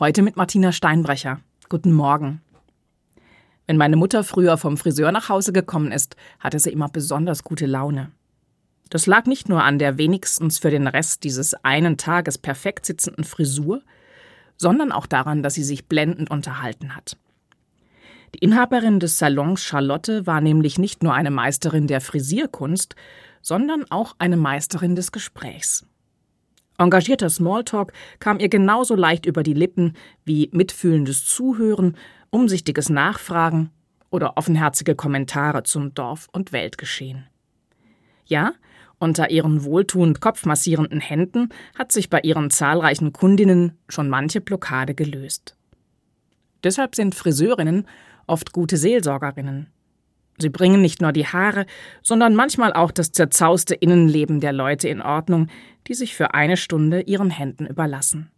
Heute mit Martina Steinbrecher. Guten Morgen. Wenn meine Mutter früher vom Friseur nach Hause gekommen ist, hatte sie immer besonders gute Laune. Das lag nicht nur an der wenigstens für den Rest dieses einen Tages perfekt sitzenden Frisur, sondern auch daran, dass sie sich blendend unterhalten hat. Die Inhaberin des Salons Charlotte war nämlich nicht nur eine Meisterin der Frisierkunst, sondern auch eine Meisterin des Gesprächs. Engagierter Smalltalk kam ihr genauso leicht über die Lippen wie mitfühlendes Zuhören, umsichtiges Nachfragen oder offenherzige Kommentare zum Dorf- und Weltgeschehen. Ja, unter ihren wohltuend kopfmassierenden Händen hat sich bei ihren zahlreichen Kundinnen schon manche Blockade gelöst. Deshalb sind Friseurinnen oft gute Seelsorgerinnen. Sie bringen nicht nur die Haare, sondern manchmal auch das zerzauste Innenleben der Leute in Ordnung, die sich für eine Stunde ihren Händen überlassen.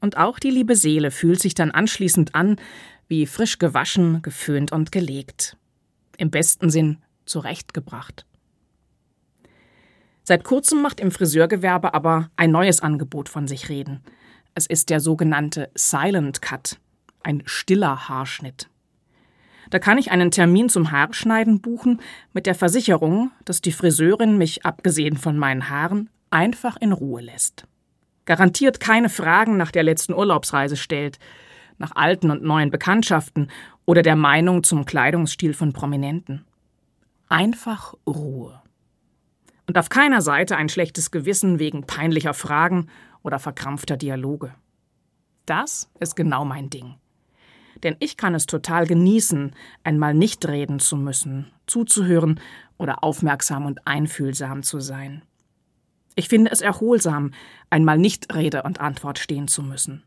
Und auch die liebe Seele fühlt sich dann anschließend an, wie frisch gewaschen, geföhnt und gelegt. Im besten Sinn zurechtgebracht. Seit kurzem macht im Friseurgewerbe aber ein neues Angebot von sich reden. Es ist der sogenannte Silent Cut, ein stiller Haarschnitt. Da kann ich einen Termin zum Haarschneiden buchen mit der Versicherung, dass die Friseurin mich, abgesehen von meinen Haaren, einfach in Ruhe lässt. Garantiert keine Fragen nach der letzten Urlaubsreise stellt, nach alten und neuen Bekanntschaften oder der Meinung zum Kleidungsstil von Prominenten. Einfach Ruhe. Und auf keiner Seite ein schlechtes Gewissen wegen peinlicher Fragen oder verkrampfter Dialoge. Das ist genau mein Ding. Denn ich kann es total genießen, einmal nicht reden zu müssen, zuzuhören oder aufmerksam und einfühlsam zu sein. Ich finde es erholsam, einmal nicht Rede und Antwort stehen zu müssen.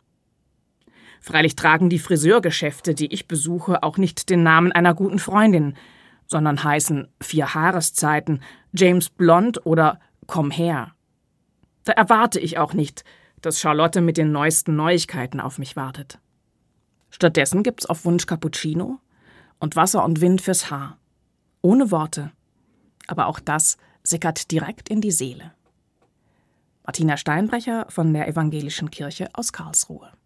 Freilich tragen die Friseurgeschäfte, die ich besuche, auch nicht den Namen einer guten Freundin, sondern heißen Vier Haareszeiten, James Blond oder Komm her. Da erwarte ich auch nicht, dass Charlotte mit den neuesten Neuigkeiten auf mich wartet. Stattdessen gibt's auf Wunsch Cappuccino und Wasser und Wind fürs Haar. Ohne Worte. Aber auch das sickert direkt in die Seele. Martina Steinbrecher von der Evangelischen Kirche aus Karlsruhe.